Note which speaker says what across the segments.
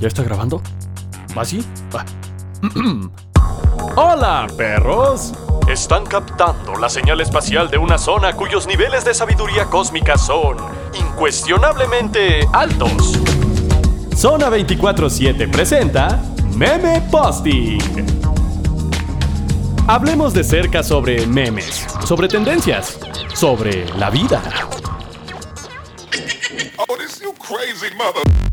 Speaker 1: ¿Ya está grabando? ¿Va así? Va. ¡Hola, perros! Están captando la señal espacial de una zona cuyos niveles de sabiduría cósmica son incuestionablemente altos. Zona 24-7 presenta Meme Posting. Hablemos de cerca sobre memes, sobre tendencias, sobre la vida.
Speaker 2: Oh, this you crazy mother.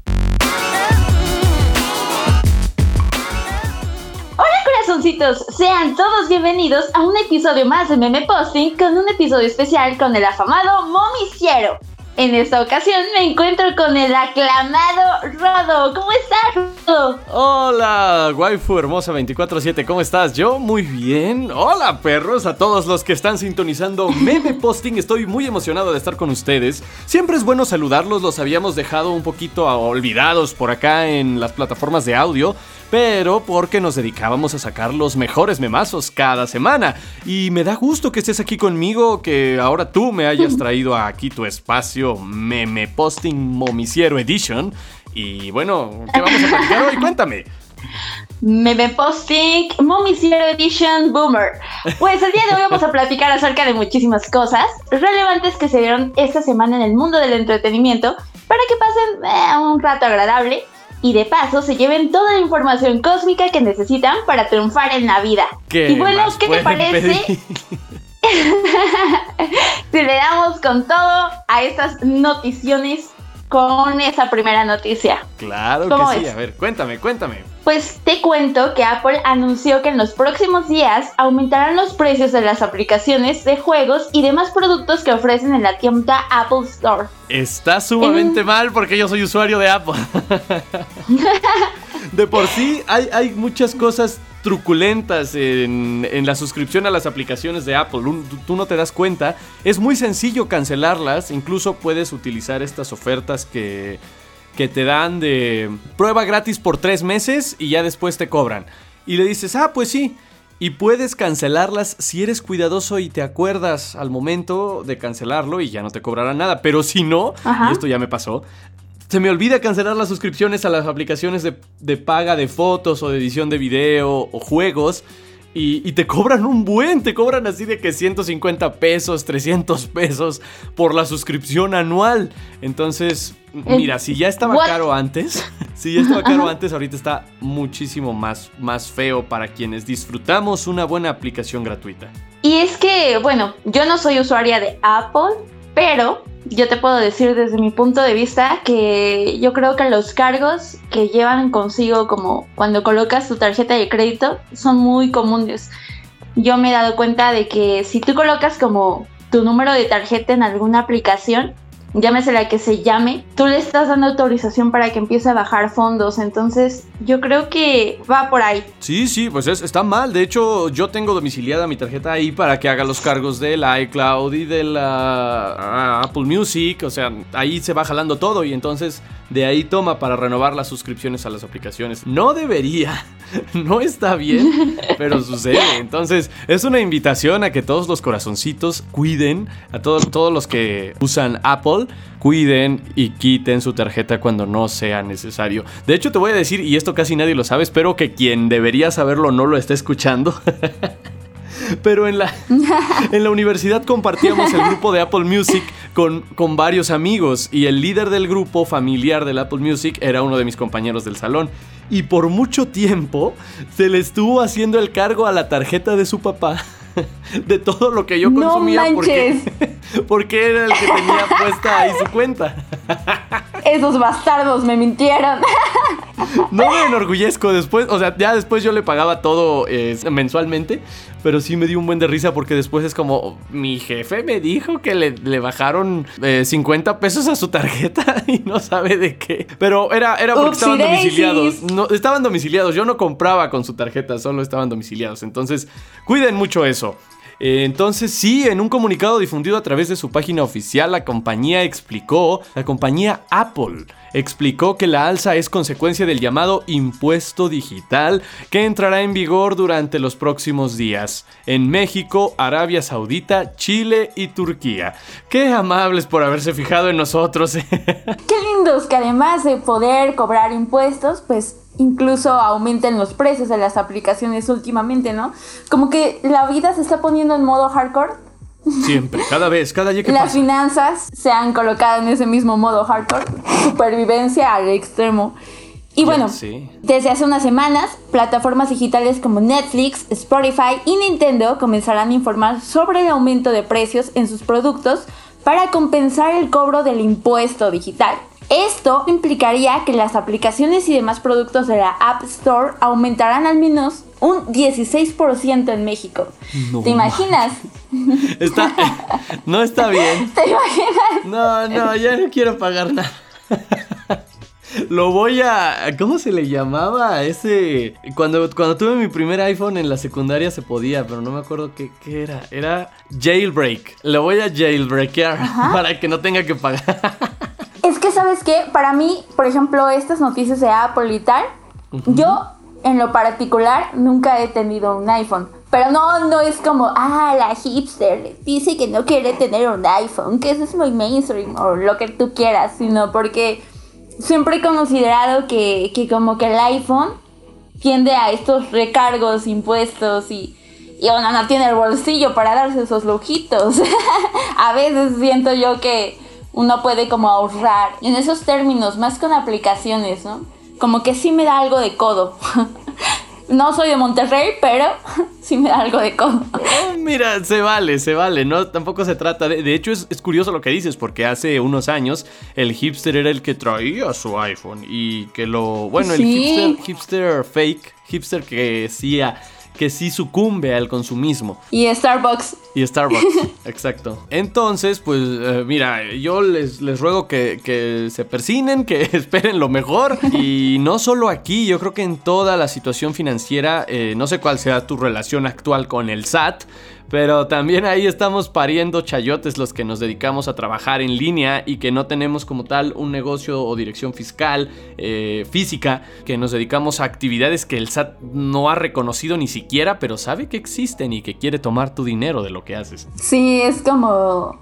Speaker 3: Corazoncitos, sean todos bienvenidos a un episodio más de Meme Posting con un episodio especial con el afamado Momiciero. En esta ocasión me encuentro con el aclamado Rodo. ¿Cómo estás, Rodo?
Speaker 1: Hola, waifu hermosa 24-7, ¿cómo estás? Yo muy bien. Hola, perros, a todos los que están sintonizando Meme Posting. Estoy muy emocionado de estar con ustedes. Siempre es bueno saludarlos, los habíamos dejado un poquito olvidados por acá en las plataformas de audio pero porque nos dedicábamos a sacar los mejores memazos cada semana. Y me da gusto que estés aquí conmigo, que ahora tú me hayas traído aquí tu espacio Meme Posting Momiciero Edition. Y bueno, ¿qué vamos a platicar hoy? Cuéntame.
Speaker 3: Meme Posting Momiciero Edition Boomer. Pues el día de hoy vamos a platicar acerca de muchísimas cosas relevantes que se dieron esta semana en el mundo del entretenimiento para que pasen eh, un rato agradable y de paso se lleven toda la información cósmica que necesitan para triunfar en la vida.
Speaker 1: ¿Qué
Speaker 3: y bueno, ¿qué te parece si le damos con todo a estas noticiones con esa primera noticia?
Speaker 1: Claro
Speaker 3: ¿Cómo
Speaker 1: que sí,
Speaker 3: es?
Speaker 1: a ver, cuéntame, cuéntame.
Speaker 3: Pues te cuento que Apple anunció que en los próximos días aumentarán los precios de las aplicaciones de juegos y demás productos que ofrecen en la tienda Apple Store.
Speaker 1: Está sumamente mal porque yo soy usuario de Apple. de por sí hay, hay muchas cosas truculentas en, en la suscripción a las aplicaciones de Apple. Tú no te das cuenta. Es muy sencillo cancelarlas. Incluso puedes utilizar estas ofertas que, que te dan de prueba gratis por tres meses y ya después te cobran. Y le dices, ah, pues sí. Y puedes cancelarlas si eres cuidadoso y te acuerdas al momento de cancelarlo y ya no te cobrarán nada. Pero si no,
Speaker 3: Ajá.
Speaker 1: y esto ya me pasó, se me olvida cancelar las suscripciones a las aplicaciones de, de paga de fotos o de edición de video o juegos. Y, y te cobran un buen, te cobran así de que 150 pesos, 300 pesos por la suscripción anual. Entonces, mira, si ya estaba
Speaker 3: What?
Speaker 1: caro antes, si ya estaba caro antes, ahorita está muchísimo más, más feo para quienes disfrutamos una buena aplicación gratuita.
Speaker 3: Y es que, bueno, yo no soy usuaria de Apple, pero yo te puedo decir desde mi punto de vista que yo creo que los cargos que llevan consigo como cuando colocas tu tarjeta de crédito son muy comunes. Yo me he dado cuenta de que si tú colocas como tu número de tarjeta en alguna aplicación, llámese la que se llame, tú le estás dando autorización para que empiece a bajar fondos. Entonces, yo creo que va por ahí.
Speaker 1: Sí, sí, pues es- está mal. De hecho, yo tengo domiciliada mi tarjeta ahí para que haga los cargos del iCloud y de la ah, Apple Music. O sea, ahí se va jalando todo y entonces de ahí toma para renovar las suscripciones a las aplicaciones. No debería, no está bien, pero sucede. Entonces, es una invitación a que todos los corazoncitos cuiden, a todos, todos los que usan Apple, cuiden y quiten su tarjeta cuando no sea necesario. De hecho, te voy a decir, y esto casi nadie lo sabe, espero que quien debería saberlo no lo esté escuchando. Pero en la, en la universidad compartíamos el grupo de Apple Music con, con varios amigos y el líder del grupo familiar del Apple Music era uno de mis compañeros del salón. Y por mucho tiempo se le estuvo haciendo el cargo a la tarjeta de su papá de todo lo que yo
Speaker 3: No
Speaker 1: consumía porque,
Speaker 3: manches.
Speaker 1: porque era el que tenía puesta ahí su cuenta.
Speaker 3: Esos bastardos me mintieron.
Speaker 1: No me enorgullezco después, o sea, ya después yo le pagaba todo eh, mensualmente, pero sí me dio un buen de risa porque después es como, mi jefe me dijo que le, le bajaron eh, 50 pesos a su tarjeta y no sabe de qué. Pero era, era porque
Speaker 3: Upsi
Speaker 1: estaban
Speaker 3: daisies.
Speaker 1: domiciliados, no, estaban domiciliados, yo no compraba con su tarjeta, solo estaban domiciliados, entonces cuiden mucho eso. Eh, entonces sí, en un comunicado difundido a través de su página oficial, la compañía explicó, la compañía Apple explicó que la alza es consecuencia del llamado impuesto digital que entrará en vigor durante los próximos días en México, Arabia Saudita, Chile y Turquía. Qué amables por haberse fijado en nosotros.
Speaker 3: Qué lindos que además de poder cobrar impuestos, pues incluso aumenten los precios de las aplicaciones últimamente, ¿no? Como que la vida se está poniendo en modo hardcore
Speaker 1: Siempre, cada vez, cada día que
Speaker 3: Las
Speaker 1: pasa.
Speaker 3: finanzas se han colocado en ese mismo modo hardcore, supervivencia al extremo. Y bueno,
Speaker 1: sé.
Speaker 3: desde hace unas semanas, plataformas digitales como Netflix, Spotify y Nintendo comenzarán a informar sobre el aumento de precios en sus productos para compensar el cobro del impuesto digital. Esto implicaría que las aplicaciones y demás productos de la App Store aumentarán al menos un 16% en México.
Speaker 1: No
Speaker 3: ¿Te imaginas?
Speaker 1: Está, no está bien.
Speaker 3: ¿Te imaginas?
Speaker 1: No, no, ya no quiero pagar nada. Lo voy a. ¿Cómo se le llamaba ese? Cuando, cuando tuve mi primer iPhone en la secundaria se podía, pero no me acuerdo qué, qué era. Era jailbreak. Lo voy a jailbreakear para que no tenga que pagar.
Speaker 3: ¿Sabes qué? Para mí, por ejemplo, estas noticias de Apple y tal, yo, en lo particular, nunca he tenido un iPhone. Pero no, no es como, ah, la hipster dice que no quiere tener un iPhone, que eso es muy mainstream, o lo que tú quieras, sino porque siempre he considerado que, que como que el iPhone tiende a estos recargos, impuestos y, y uno no tiene el bolsillo para darse esos lujitos. a veces siento yo que uno puede como ahorrar en esos términos, más con aplicaciones, ¿no? Como que sí me da algo de codo. no soy de Monterrey, pero sí me da algo de codo.
Speaker 1: Oh, mira, se vale, se vale. No, tampoco se trata de. De hecho, es, es curioso lo que dices, porque hace unos años el hipster era el que traía su iPhone. Y que lo. Bueno, el
Speaker 3: Sí.
Speaker 1: hipster, hipster fake, hipster que sí, a- que sí sucumbe al consumismo.
Speaker 3: Y Starbucks.
Speaker 1: Y Starbucks, exacto. Entonces, pues eh, mira, yo les, les ruego que, que se persinen, que esperen lo mejor. Y no solo aquí, yo creo que en toda la situación financiera, eh, no sé cuál sea tu relación actual con el SAT. Pero también ahí estamos pariendo chayotes los que nos dedicamos a trabajar en línea y que no tenemos como tal un negocio o dirección fiscal eh, física, que nos dedicamos a actividades que el SAT no ha reconocido ni siquiera, pero sabe que existen y que quiere tomar tu dinero de lo que haces.
Speaker 3: Sí, es como...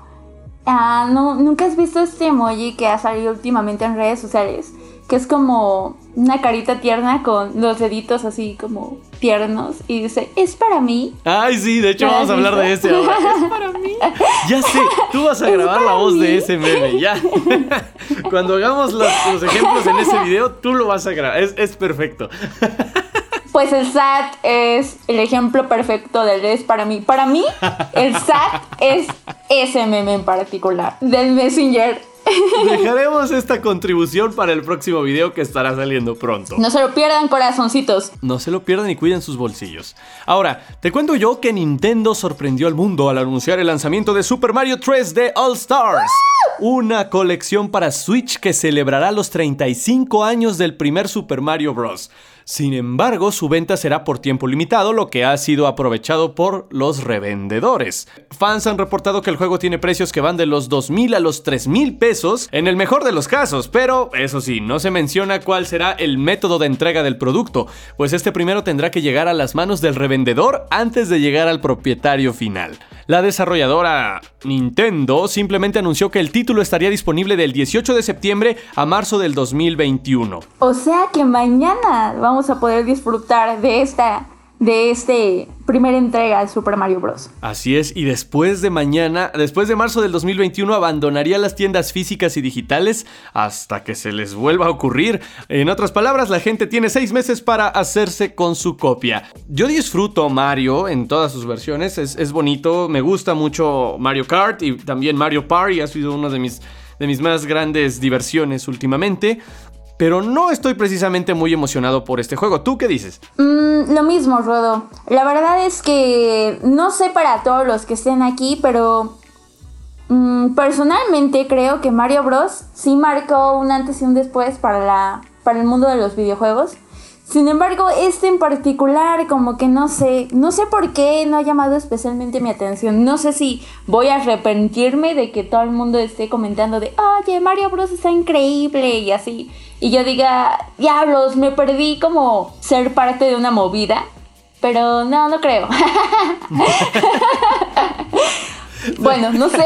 Speaker 3: Ah, no, ¿Nunca has visto este emoji que ha salido últimamente en redes sociales? Que es como una carita tierna con los deditos así como tiernos y dice, es para mí.
Speaker 1: Ay, sí, de hecho
Speaker 3: ¿Ya
Speaker 1: vamos a hablar de ese ahora. Es para mí. Ya sé, tú vas a grabar la voz de ese meme, ya. Cuando hagamos los, los ejemplos en ese video, tú lo vas a grabar. Es, es perfecto.
Speaker 3: Pues el SAT es el ejemplo perfecto del es para mí. Para mí, el SAT es ese meme en particular, del Messenger.
Speaker 1: Dejaremos esta contribución para el próximo video que estará saliendo pronto.
Speaker 3: No se lo pierdan, corazoncitos.
Speaker 1: No se lo pierdan y cuiden sus bolsillos. Ahora, te cuento yo que Nintendo sorprendió al mundo al anunciar el lanzamiento de Super Mario 3D All Stars. Una colección para Switch que celebrará los 35 años del primer Super Mario Bros. Sin embargo, su venta será por tiempo limitado, lo que ha sido aprovechado por los revendedores. Fans han reportado que el juego tiene precios que van de los 2.000 a los 3.000 pesos, en el mejor de los casos, pero eso sí, no se menciona cuál será el método de entrega del producto, pues este primero tendrá que llegar a las manos del revendedor antes de llegar al propietario final. La desarrolladora Nintendo simplemente anunció que el título estaría disponible del 18 de septiembre a marzo del 2021.
Speaker 3: O sea que mañana vamos a poder disfrutar de esta, de este primera entrega de Super Mario Bros.
Speaker 1: Así es, y después de mañana, después de marzo del 2021, abandonaría las tiendas físicas y digitales hasta que se les vuelva a ocurrir. En otras palabras, la gente tiene seis meses para hacerse con su copia. Yo disfruto Mario en todas sus versiones, es, bonito, me gusta mucho Mario Kart y también Mario Party, ha sido una de mis, de mis más grandes diversiones últimamente. Pero no estoy precisamente muy emocionado por este juego. ¿Tú qué dices?
Speaker 3: Mm, lo mismo, Rodo. La verdad es que no sé para todos los que estén aquí, pero mm, personalmente creo que Mario Bros. sí marcó un antes y un después para, la, para el mundo de los videojuegos. Sin embargo, este en particular, como que no sé, no sé por qué no ha llamado especialmente mi atención. No sé si voy a arrepentirme de que todo el mundo esté comentando de, oye, Mario Bros está increíble y así. Y yo diga, diablos, me perdí como ser parte de una movida. Pero no, no creo. bueno, no sé.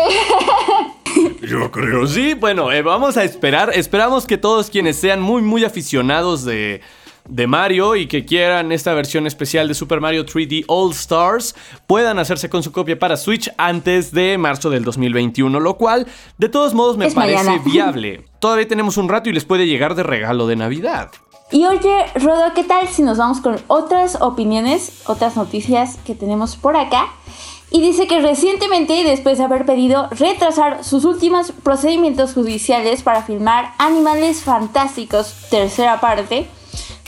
Speaker 1: Yo creo sí. Bueno, eh, vamos a esperar. Esperamos que todos quienes sean muy, muy aficionados de, de Mario y que quieran esta versión especial de Super Mario 3D All Stars puedan hacerse con su copia para Switch antes de marzo del 2021, lo cual de todos modos me
Speaker 3: Es
Speaker 1: parece
Speaker 3: mañana.
Speaker 1: viable. Todavía tenemos un rato y les puede llegar de regalo de Navidad.
Speaker 3: Y oye, Rodo, ¿qué tal si nos vamos con otras opiniones, otras noticias que tenemos por acá? Y dice que recientemente, después de haber pedido retrasar sus últimos procedimientos judiciales para filmar Animales Fantásticos, tercera parte,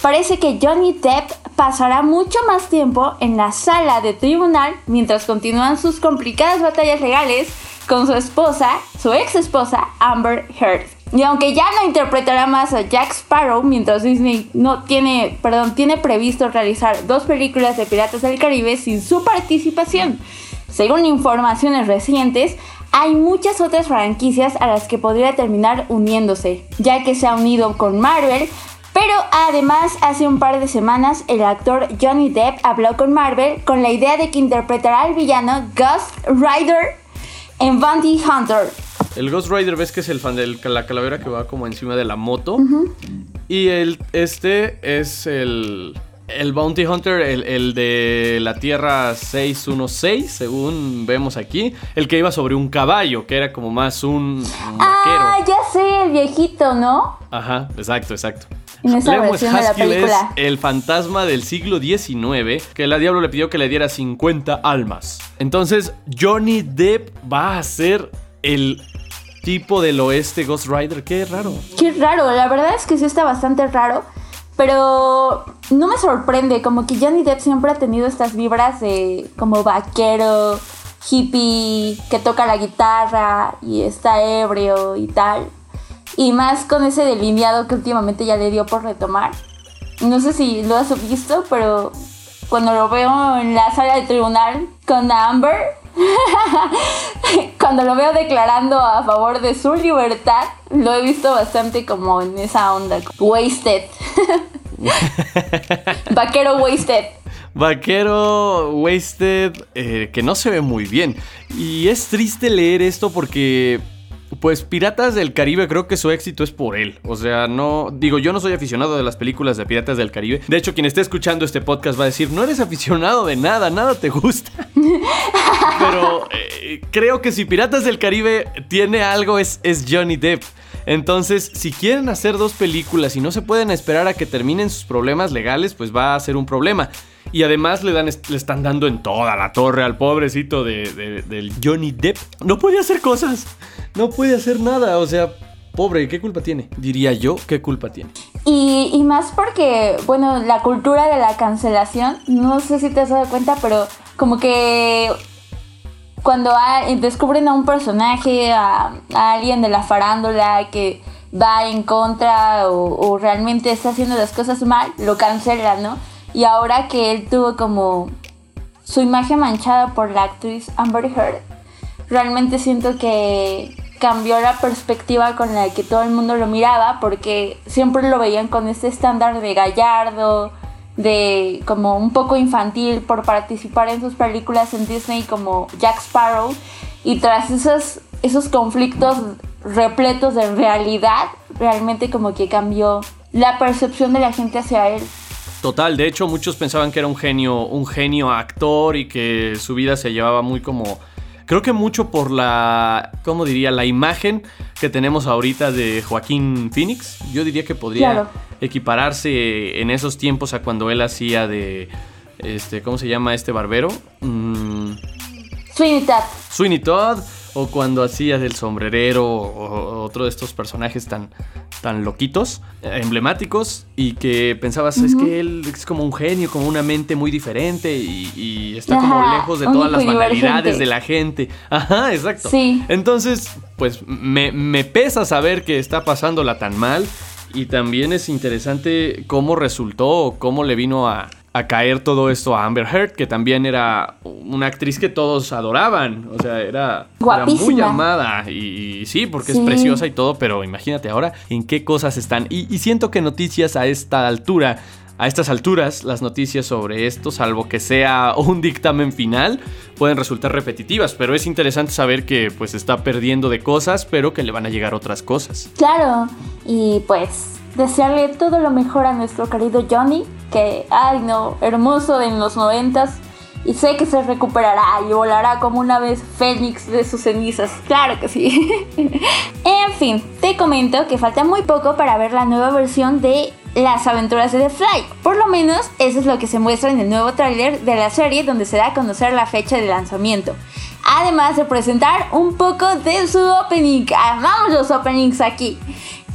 Speaker 3: parece que Johnny Depp pasará mucho más tiempo en la sala de tribunal mientras continúan sus complicadas batallas legales con su esposa, su ex esposa, Amber Heard. Y aunque ya no interpretará más a Jack Sparrow, mientras Disney no tiene, perdón, tiene previsto realizar dos películas de Piratas del Caribe sin su participación. Según informaciones recientes, hay muchas otras franquicias a las que podría terminar uniéndose, ya que se ha unido con Marvel, pero además hace un par de semanas el actor Johnny Depp habló con Marvel con la idea de que interpretará al villano Ghost Rider en Bounty Hunter.
Speaker 1: El Ghost Rider ves que es el fan de la calavera que va como encima de la moto. Y el, este es el, el Bounty Hunter, el, el de la Tierra 616, según vemos aquí. El que iba sobre un caballo, que era como más un, un
Speaker 3: Ah,
Speaker 1: vaquero.
Speaker 3: ya sé, el viejito, ¿no?
Speaker 1: Ajá, exacto, exacto.
Speaker 3: En esa
Speaker 1: Lewis
Speaker 3: versión de la
Speaker 1: Haskell es el fantasma del siglo XIX que la diablo le pidió que le diera 50 almas. Entonces, Johnny Depp va a ser el tipo del oeste Ghost Rider. Qué raro.
Speaker 3: Qué raro, la verdad es que sí está bastante raro. Pero no me sorprende, como que Johnny Depp siempre ha tenido estas vibras de como vaquero, hippie, que toca la guitarra y está ebrio y tal. Y más con ese delineado que últimamente ya le dio por retomar. No sé si lo has visto, pero cuando lo veo en la sala de tribunal con Amber, cuando lo veo declarando a favor de su libertad, lo he visto bastante como en esa onda. Wasted. Vaquero wasted.
Speaker 1: Vaquero Wasted, eh, que no se ve muy bien. Y es triste leer esto porque, pues, Piratas del Caribe, creo que su éxito es por él. O sea, no. Digo, yo no soy aficionado de las películas de Piratas del Caribe. De hecho, quien esté escuchando este podcast va a decir: No eres aficionado de nada, nada te gusta. Pero eh, creo que si Piratas del Caribe tiene algo, es, es Johnny Depp. Entonces, si quieren hacer dos películas y no se pueden esperar a que terminen sus problemas legales, pues va a ser un problema. Y además le, dan, le están dando en toda la torre al pobrecito de, de- del Johnny Depp. No puede hacer cosas. No puede hacer nada. O sea, pobre, ¿qué culpa tiene? Diría yo, ¿qué culpa tiene?
Speaker 3: Y, más porque, bueno, la cultura de la cancelación, no sé si te has dado cuenta, pero como que cuando descubren a un personaje, a, a alguien de la farándula que va en contra o, o realmente está haciendo las cosas mal, lo cancelan, ¿no? Y ahora que él tuvo como su imagen manchada por la actriz Amber Heard, realmente siento que cambió la perspectiva con la que todo el mundo lo miraba porque siempre lo veían con este estándar de gallardo, de como un poco infantil por participar en sus películas en Disney como Jack Sparrow y tras esos, esos conflictos repletos de realidad, realmente como que cambió la percepción de la gente hacia él.
Speaker 1: Total, de hecho muchos pensaban que era un genio, un genio actor y que su vida se llevaba muy como creo que mucho por la ¿cómo diría? la imagen que tenemos ahorita de Joaquín Phoenix. Yo diría que podría
Speaker 3: Claro.
Speaker 1: equipararse en esos tiempos a cuando él hacía de este ¿cómo se llama este barbero? Mm,
Speaker 3: Sweeney Todd.
Speaker 1: Sweeney Todd o cuando hacía del sombrerero o, o otro de estos personajes tan, tan loquitos, emblemáticos y que pensabas es que él es como un genio, como una mente muy diferente y, y está como lejos de todas las banalidades de la gente. Ajá, exacto.
Speaker 3: Sí.
Speaker 1: Entonces, pues me, me pesa saber que está pasándola tan mal Y también es interesante cómo resultó, cómo le vino a, a caer todo esto a Amber Heard, que también era una actriz que todos adoraban. O sea, era, era muy amada. Y, y sí, porque
Speaker 3: Sí.
Speaker 1: es preciosa y todo, pero imagínate ahora en qué cosas están. Y, y siento que noticias a esta altura, a estas alturas, las noticias sobre esto, salvo que sea un dictamen final, pueden resultar repetitivas. Pero es interesante saber que pues está perdiendo de cosas, pero que le van a llegar otras cosas.
Speaker 3: Claro, y pues desearle todo lo mejor a nuestro querido Johnny, que, ay no, hermoso en los noventas, y sé que se recuperará y volará como una vez Fénix de sus cenizas, claro que sí. en fin, te comento que falta muy poco para ver la nueva versión de las aventuras de The Fly. Por lo menos eso es lo que se muestra en el nuevo tráiler de la serie donde se da a conocer la fecha de lanzamiento. Además de presentar un poco de su opening. Amamos los openings aquí.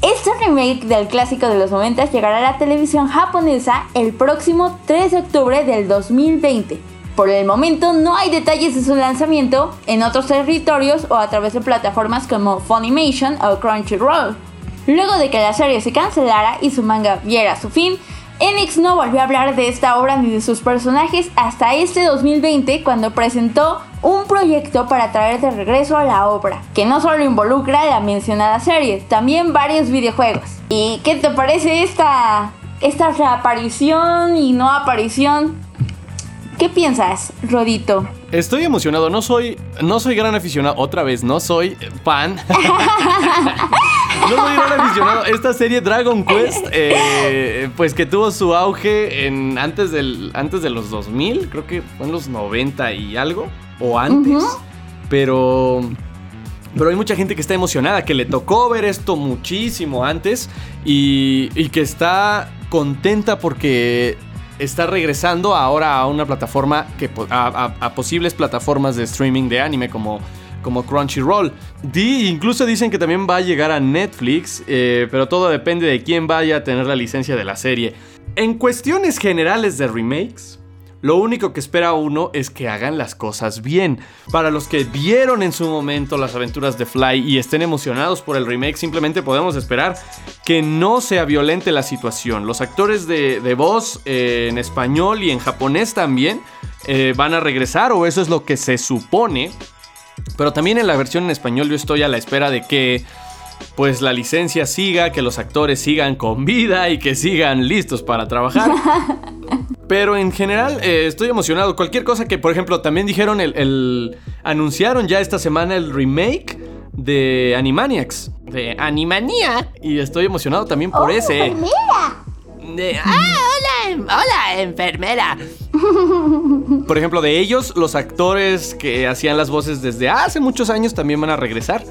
Speaker 3: Este remake del clásico de los 90 llegará a la televisión japonesa el próximo 3 de octubre del 2020. Por el momento no hay detalles de su lanzamiento en otros territorios o a través de plataformas como Funimation o Crunchyroll. Luego de que la serie se cancelara y su manga viera su fin, Enix no volvió a hablar de esta obra ni de sus personajes hasta este 2020 cuando presentó un proyecto para traer de regreso a la obra, que no solo involucra la mencionada serie, también varios videojuegos. ¿Y qué te parece esta, esta reaparición y no aparición? ¿Qué piensas, Rodito?
Speaker 1: Estoy emocionado, no soy, no soy gran aficionado, otra vez, no soy fan. no soy gran aficionado. Esta serie Dragon Quest, eh, pues que tuvo su auge en, antes, del, antes de los 2000, creo que fue en los 90 y algo, o antes. Pero... Pero hay mucha gente que está emocionada, que le tocó ver esto muchísimo antes y, y que está contenta porque está regresando ahora a una plataforma que a, posibles plataformas de streaming de anime como como Crunchyroll. Incluso dicen que también va a llegar a Netflix, eh, pero todo depende de quién vaya a tener la licencia de la serie. En cuestiones generales de remakes, lo único que espera uno es que hagan las cosas bien. Para los que vieron en su momento las aventuras de Fly y estén emocionados por el remake, simplemente podemos esperar que no sea violente la situación. Los actores de, de voz eh, en español y en japonés también eh, van a regresar, o eso es lo que se supone. Pero también en la versión en español yo estoy a la espera de que pues la licencia siga, que los actores sigan con vida y que sigan listos para trabajar. Pero en general eh, estoy emocionado. Cualquier cosa que, por ejemplo, también dijeron el, el- Anunciaron ya esta semana el remake de Animaniacs. De Animaniac. Y estoy emocionado también por ese. De, ah, hola, em- hola, enfermera. Por ejemplo, de ellos, los actores que hacían las voces desde hace muchos años también van a regresar.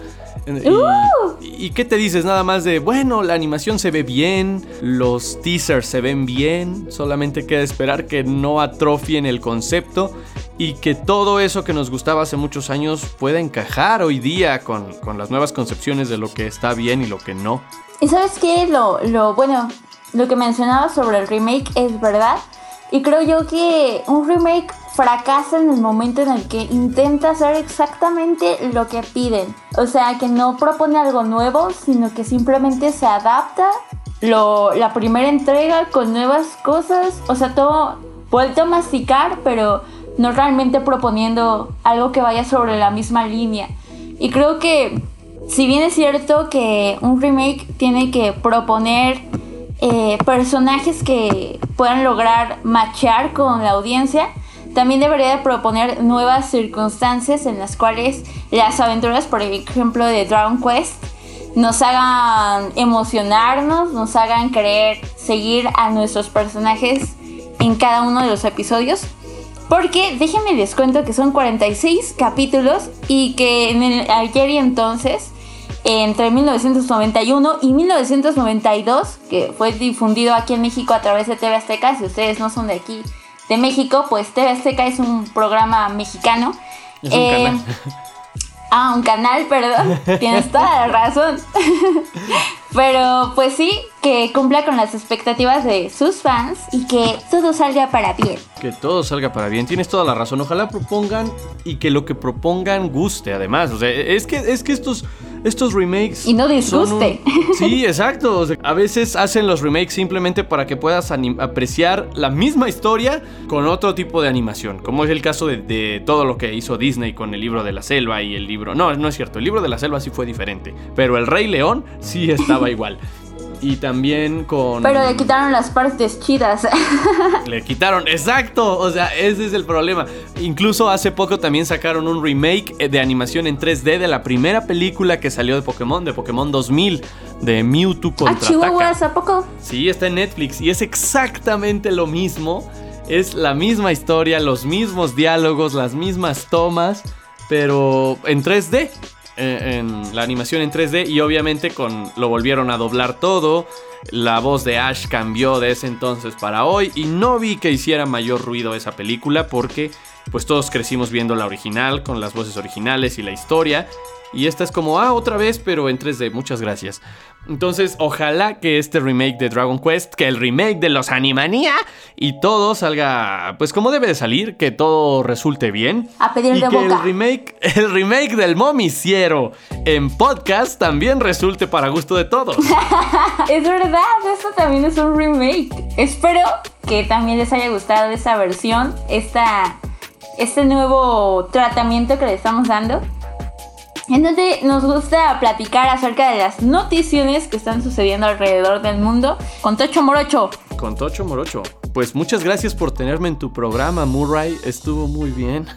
Speaker 1: Y, ¿Y qué te dices? Nada más de, bueno, la animación se ve bien, los teasers se ven bien, solamente queda esperar que no atrofien el concepto y que todo eso que nos gustaba hace muchos años pueda encajar hoy día con, con las nuevas concepciones de lo que está bien y lo que no.
Speaker 3: ¿Y sabes qué? Lo, lo bueno, lo que mencionabas sobre el remake es verdad. Y creo yo que un remake fracasa en el momento en el que intenta hacer exactamente lo que piden. O sea, que no propone algo nuevo, sino que simplemente se adapta la primera entrega con nuevas cosas. O sea, todo vuelto a masticar, pero no realmente proponiendo algo que vaya sobre la misma línea. Y creo que si bien es cierto que un remake tiene que proponer eh, personajes que puedan lograr matchar con la audiencia, también debería de proponer nuevas circunstancias en las cuales las aventuras, por ejemplo, de Dragon Quest, nos hagan emocionarnos, nos hagan querer seguir a nuestros personajes en cada uno de los episodios. Porque déjenme les cuento que son 46 capítulos y que en el ayer y entonces, entre 1991 y 1992, que fue difundido aquí en México a través de TV Azteca, si ustedes no son de aquí, de México, pues TV Azteca es un programa mexicano.
Speaker 1: Es un
Speaker 3: Eh,
Speaker 1: canal.
Speaker 3: Ah, un canal, perdón. Tienes toda la razón. Pero pues sí, que cumpla con las expectativas de sus fans y que todo salga para bien.
Speaker 1: Que todo salga para bien. Tienes toda la razón. Ojalá propongan y que lo que propongan guste, además. O sea, es que, es que estos estos remakes.
Speaker 3: Y no disguste.
Speaker 1: un- Sí, exacto. O sea, a veces hacen los remakes simplemente para que puedas apreciar la misma historia con otro tipo de animación. Como es el caso de, de todo lo que hizo Disney con el libro de la selva y el libro. No, no es cierto. El libro de la selva sí fue diferente. Pero el Rey León sí estaba igual. Y también con.
Speaker 3: Pero le quitaron las partes chidas.
Speaker 1: Le quitaron, exacto. O sea, ese es el problema. Incluso hace poco también sacaron un remake eh, de animación en 3D de la primera película que salió de Pokémon, de Pokémon 2000, de Mewtwo
Speaker 3: ¿A
Speaker 1: contra
Speaker 3: a poco?
Speaker 1: Sí, está en Netflix y es exactamente lo mismo. Es la misma historia, los mismos diálogos, las mismas tomas, pero en 3D. Eh, En la animación en 3D y obviamente con lo volvieron a doblar todo. La voz de Ash cambió de ese entonces para hoy y no vi que hiciera mayor ruido esa película porque pues todos crecimos viendo la original con las voces originales y la historia. Y esta es como, ah, otra vez, pero en 3D. Muchas gracias. Entonces, ojalá que este remake de Dragon Quest, que el remake de los Animania y todo salga, pues como debe de salir, que todo resulte bien.
Speaker 3: A pedir
Speaker 1: y
Speaker 3: de
Speaker 1: que
Speaker 3: boca.
Speaker 1: el remake, el remake del Momiciero en podcast también resulte para gusto de todos.
Speaker 3: Es verdad, esto también es un remake. Espero que también les haya gustado esa versión, esta, este nuevo tratamiento que le estamos dando. En donde nos gusta platicar acerca de las noticiones que están sucediendo alrededor del mundo con Tocho Morocho.
Speaker 1: Con Tocho Morocho. Pues muchas gracias por tenerme en tu programa, Murray. Estuvo muy bien.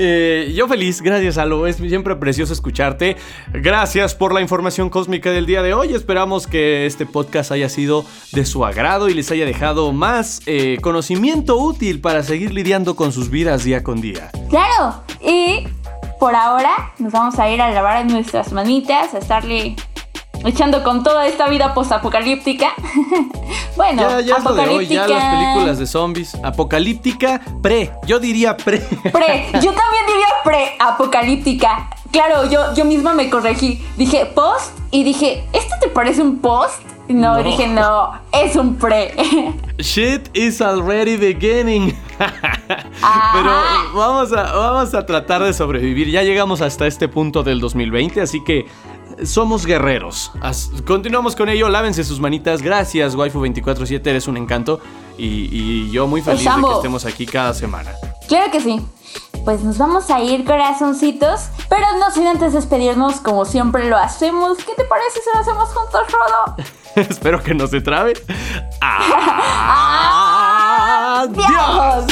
Speaker 1: Eh, yo feliz, gracias, Alo. Es siempre precioso escucharte. Gracias por la información cósmica del día de hoy. Esperamos que este podcast haya sido de su agrado y les haya dejado más eh, conocimiento útil para seguir lidiando con sus vidas día con día.
Speaker 3: Claro, y por ahora nos vamos a ir a lavar nuestras manitas, a estarle echando con toda esta vida postapocalíptica. bueno,
Speaker 1: Ya, ya es lo de hoy,
Speaker 3: apocalíptica.
Speaker 1: ya las películas de zombies. Apocalíptica pre. Yo diría pre.
Speaker 3: Pre, yo también diría pre-apocalíptica. Claro, yo, yo misma me corregí. Dije post y dije, ¿esto te parece un post? No,
Speaker 1: No.
Speaker 3: dije no, es un pre.
Speaker 1: Shit is already beginning. Pero vamos a, vamos a tratar de sobrevivir. Ya llegamos hasta este punto del 2020, así que somos guerreros. As- continuamos con ello. Lávense sus manitas. Gracias, Waifu247. Eres un encanto. Y, y yo muy feliz de que estemos aquí cada semana.
Speaker 3: Claro que sí. Pues nos vamos a ir, corazoncitos. Pero no sin antes despedirnos, como siempre lo hacemos. ¿Qué te parece si lo hacemos juntos, Rodo?
Speaker 1: Espero que no se trabe. Adiós.
Speaker 3: ¡Adiós!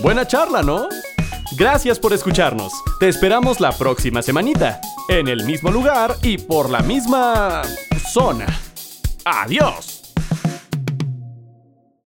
Speaker 1: Buena charla, ¿no? Gracias por escucharnos. Te esperamos la próxima semanita, en el mismo lugar y por la misma zona. Adiós.